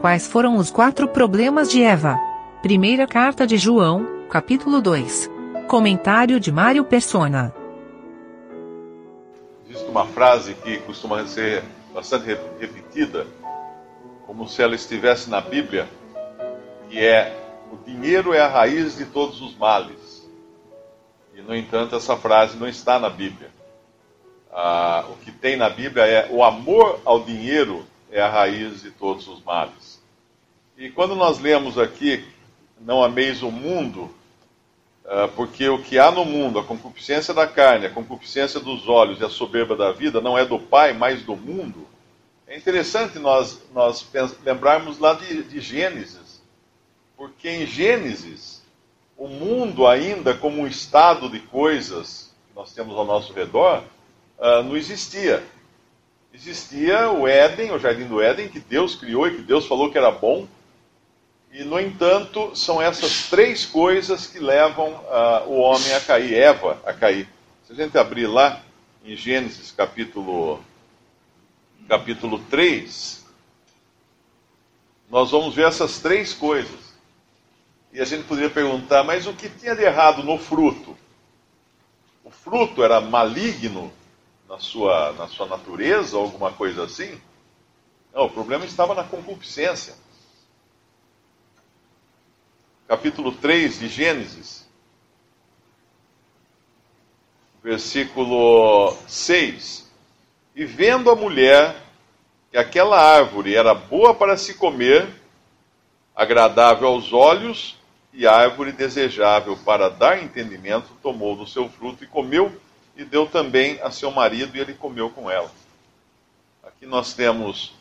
Quais foram os quatro problemas de Eva? Primeira carta de João, capítulo 2. Comentário de Mário Persona. Existe uma frase que costuma ser bastante repetida, como se ela estivesse na Bíblia, que é: o dinheiro é a raiz de todos os males. E, no entanto, essa frase não está na Bíblia. Ah, o que tem na Bíblia é o amor ao dinheiro é a raiz de todos os males. E quando nós lemos aqui, não ameis o mundo, ah, porque o que há no mundo, a concupiscência da carne, a concupiscência dos olhos e a soberba da vida, não é do Pai, mas do mundo. É interessante nós, nós lembrarmos lá de, de Gênesis, porque em Gênesis, o mundo ainda como um estado de coisas que nós temos ao nosso redor, uh, não existia. Existia o Éden, o jardim do Éden, que Deus criou e que Deus falou que era bom. E, no entanto, são essas três coisas que levam uh, o homem a cair, Eva a cair. Se a gente abrir lá em Gênesis capítulo, capítulo 3, nós vamos ver essas três coisas. E a gente poderia perguntar, mas o que tinha de errado no fruto? O fruto era maligno? Na sua, na sua natureza, alguma coisa assim. Não, o problema estava na concupiscência. Capítulo 3 de Gênesis, versículo 6. E vendo a mulher que aquela árvore era boa para se comer, agradável aos olhos e árvore desejável para dar entendimento, tomou do seu fruto e comeu e deu também a seu marido e ele comeu com ela. Aqui nós temos,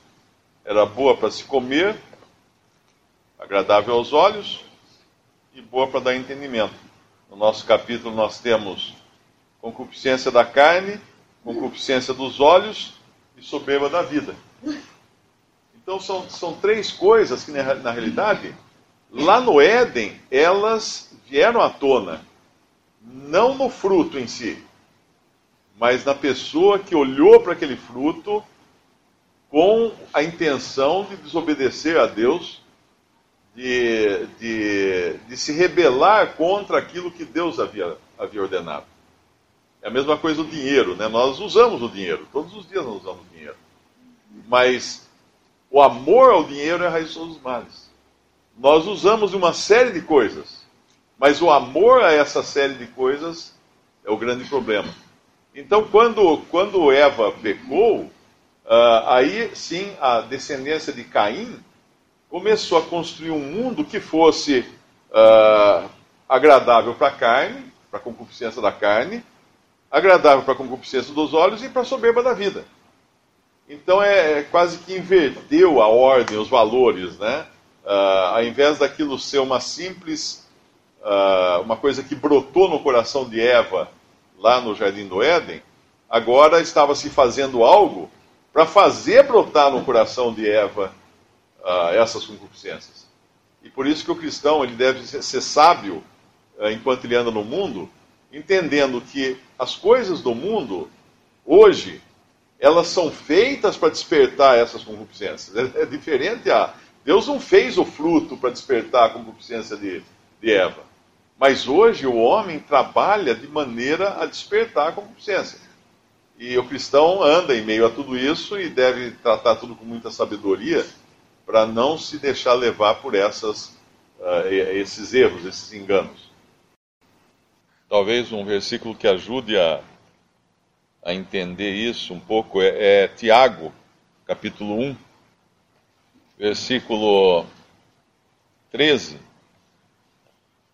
era boa para se comer, agradável aos olhos e boa para dar entendimento. No nosso capítulo nós temos concupiscência da carne, concupiscência dos olhos e soberba da vida. Então são, são três coisas que na, na realidade, lá no Éden, elas vieram à tona. Não no fruto em si, mas na pessoa que olhou para aquele fruto com a intenção de desobedecer a Deus, de, de, de se rebelar contra aquilo que Deus havia, havia ordenado. É a mesma coisa o dinheiro, né? Nós usamos o dinheiro, todos os dias nós usamos dinheiro. Mas o amor ao dinheiro é a raiz de todos os males. Nós usamos uma série de coisas, mas o amor a essa série de coisas é o grande problema. Então, quando, quando Eva pecou, uh, aí sim a descendência de Caim começou a construir um mundo que fosse uh, agradável para a carne, para a concupiscência da carne, agradável para a concupiscência dos olhos e para a soberba da vida. Então é, é, quase que inverteu a ordem, os valores, né? Uh, ao invés daquilo ser uma simples, uh, uma coisa que brotou no coração de Eva lá no Jardim do Éden, agora estava se fazendo algo para fazer brotar no coração de Eva uh, essas concupiscências. E por isso que o cristão ele deve ser sábio uh, enquanto ele anda no mundo, entendendo que as coisas do mundo, hoje, elas são feitas para despertar essas concupiscências. É, é, diferente a. Deus não fez o fruto para despertar a concupiscência de, de Eva. Mas hoje o homem trabalha de maneira a despertar a concupiscência. E o cristão anda em meio a tudo isso e deve tratar tudo com muita sabedoria para não se deixar levar por essas, uh, esses erros, esses enganos. Talvez um versículo que ajude a, a entender isso um pouco é, é Tiago, capítulo 1, versículo 13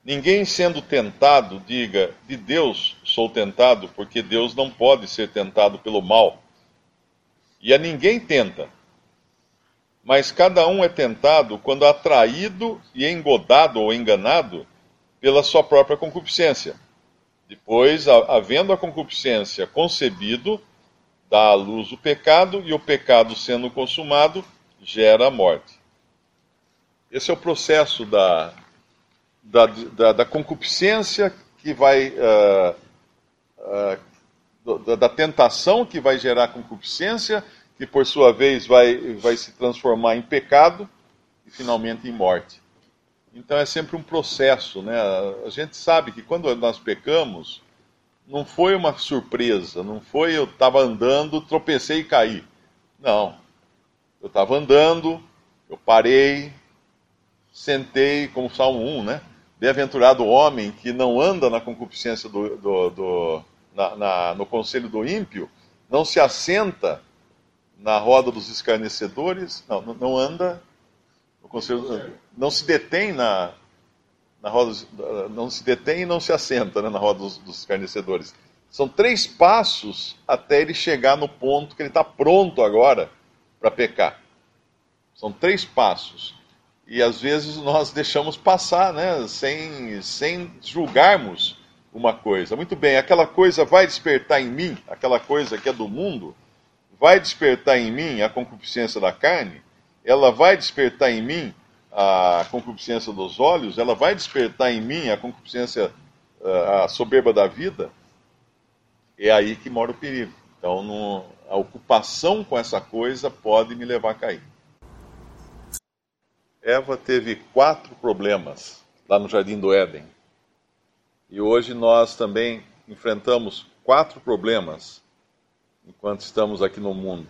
Ninguém sendo tentado diga, de Deus sou tentado, porque Deus não pode ser tentado pelo mal. E a ninguém tenta. Mas cada um é tentado quando atraído e engodado ou enganado pela sua própria concupiscência. Depois, havendo a concupiscência concebido, dá à luz o pecado, e o pecado sendo consumado, gera a morte. Esse é o processo da, da, da, da concupiscência que vai. Uh, uh, da, da, tentação que vai gerar concupiscência, que por sua vez vai, vai se transformar em pecado, e finalmente em morte. Então é sempre um processo, né? A gente sabe que quando nós pecamos, não foi uma surpresa, não foi eu estava andando, tropecei e caí. Não. Eu estava andando, eu parei, sentei, como Salmo 1, né? Bem-aventurado o homem que não anda na concupiscência do, do, do na, na, no conselho do ímpio, não se assenta na roda dos escarnecedores, não, não anda no conselho, não se detém na, na roda, não se detém e não se assenta né, na roda dos, dos escarnecedores. São três passos até ele chegar no ponto que ele está pronto agora para pecar. São três passos. E às vezes nós deixamos passar, né, sem, sem julgarmos uma coisa. Muito bem, aquela coisa vai despertar em mim, aquela coisa que é do mundo, vai despertar em mim a concupiscência da carne, ela vai despertar em mim a concupiscência dos olhos, ela vai despertar em mim a concupiscência, a soberba da vida, é aí que mora o perigo. Então, no, a ocupação com essa coisa pode me levar a cair. Eva teve quatro problemas lá no Jardim do Éden. E hoje nós também enfrentamos quatro problemas enquanto estamos aqui no mundo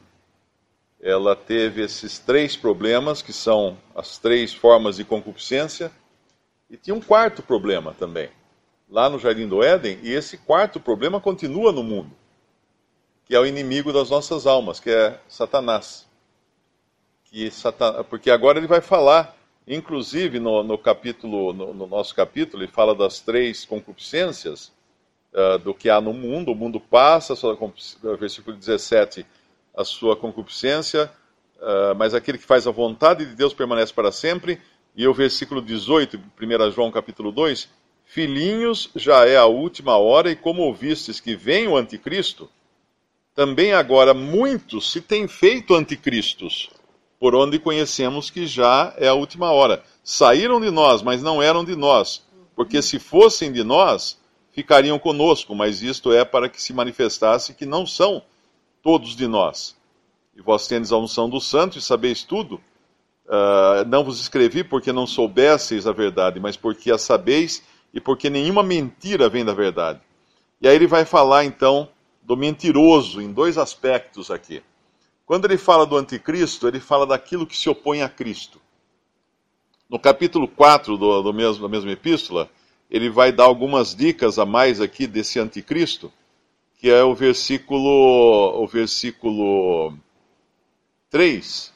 ela teve esses três problemas, que são as três formas de concupiscência, e tinha um quarto problema também, lá no Jardim do Éden, e esse quarto problema continua no mundo, que é o inimigo das nossas almas, que é Satanás. Que Satan... Porque agora ele vai falar, inclusive no, no capítulo, no, no, nosso capítulo, ele fala das três concupiscências uh, do que há no mundo, o mundo passa, versículo 17 a sua concupiscência, uh, mas aquele que faz a vontade de Deus permanece para sempre. E o versículo 18, 1 João capítulo 2, Filhinhos, já é a última hora, e como ouvistes que vem o anticristo, também agora muitos se têm feito anticristos, por onde conhecemos que já é a última hora. Saíram de nós, mas não eram de nós, porque se fossem de nós, ficariam conosco, mas isto é para que se manifestasse que não são todos de nós. E vós tendes a unção do santo e sabeis tudo. Uh, não vos escrevi porque não soubesseis a verdade, mas porque a sabeis e porque nenhuma mentira vem da verdade. E aí ele vai falar então do mentiroso em dois aspectos aqui. Quando ele fala do anticristo, ele fala daquilo que se opõe a Cristo. No capítulo 4 do, do mesmo, da mesma epístola, ele vai dar algumas dicas a mais aqui desse anticristo que é o versículo, o versículo 3.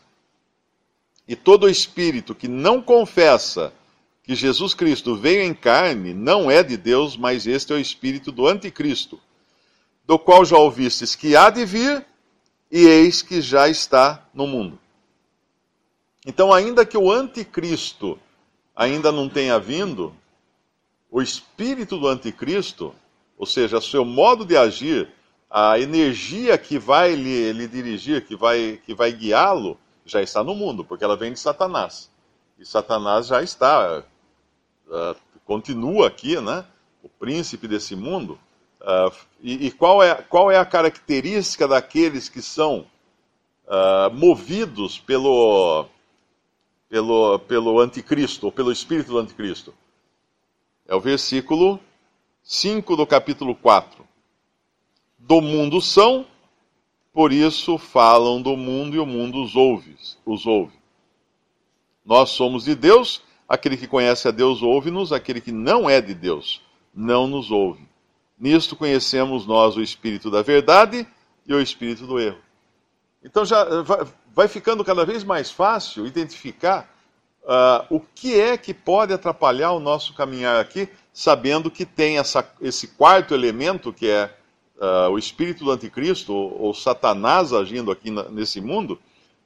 E todo espírito que não confessa que Jesus Cristo veio em carne não é de Deus, mas este é o espírito do anticristo, do qual já ouvistes que há de vir, e eis que já está no mundo. Então, ainda que o anticristo ainda não tenha vindo, o espírito do anticristo ou seja, seu modo de agir, a energia que vai lhe, lhe dirigir, que vai, que vai guiá-lo, já está no mundo, porque ela vem de Satanás. E Satanás já está, uh, continua aqui, né? O príncipe desse mundo. Uh, e, e qual, é, qual é a característica daqueles que são uh, movidos pelo, pelo, pelo anticristo, ou pelo espírito do anticristo? É o versículo 5 do capítulo 4. Do mundo são, por isso falam do mundo e o mundo os ouve. Os ouve. Nós somos de Deus, aquele que conhece a Deus ouve-nos, aquele que não é de Deus não nos ouve. Nisto conhecemos nós o espírito da verdade e o espírito do erro. Então já vai ficando cada vez mais fácil identificar uh, o que é que pode atrapalhar o nosso caminhar aqui sabendo que tem essa, esse quarto elemento, que é uh, o espírito do anticristo, ou, ou Satanás agindo aqui na, nesse mundo,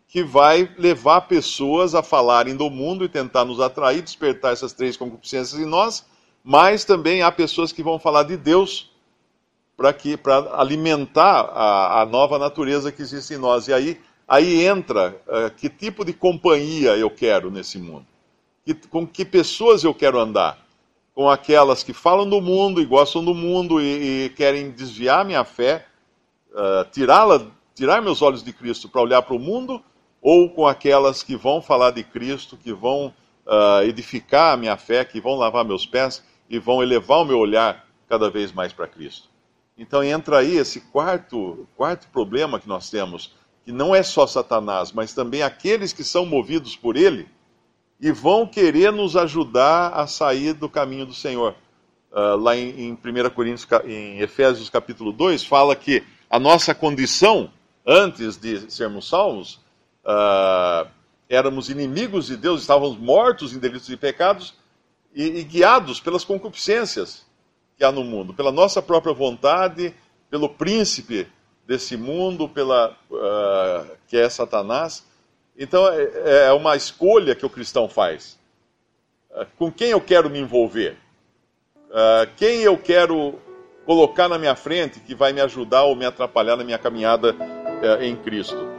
que vai levar pessoas a falarem do mundo e tentar nos atrair, despertar essas três concupiscências em nós, mas também há pessoas que vão falar de Deus para que para alimentar a, a, nova natureza que existe em nós. E aí, aí entra uh, que tipo de companhia eu quero nesse mundo, que, com que pessoas eu quero andar? Com aquelas que falam do mundo e gostam do mundo e, e querem desviar minha fé, uh, tirá-la, tirar meus olhos de Cristo para olhar para o mundo, ou com aquelas que vão falar de Cristo, que vão uh, edificar a minha fé, que vão lavar meus pés e vão elevar o meu olhar cada vez mais para Cristo. Então entra aí esse quarto, quarto problema que nós temos, que não é só Satanás, mas também aqueles que são movidos por ele e vão querer nos ajudar a sair do caminho do Senhor. Uh, lá em, em 1 Coríntios, em Efésios capítulo 2, fala que a nossa condição antes de sermos salvos uh, éramos inimigos de Deus, estávamos mortos em delitos e pecados e, e, guiados pelas concupiscências que há no mundo, pela nossa própria vontade, pelo príncipe desse mundo, pela uh, que é Satanás. Então é, é, uma escolha que o cristão faz. Uh, com quem eu quero me envolver? Uh, quem eu quero colocar na minha frente que vai me ajudar ou me atrapalhar na minha caminhada eh, em Cristo?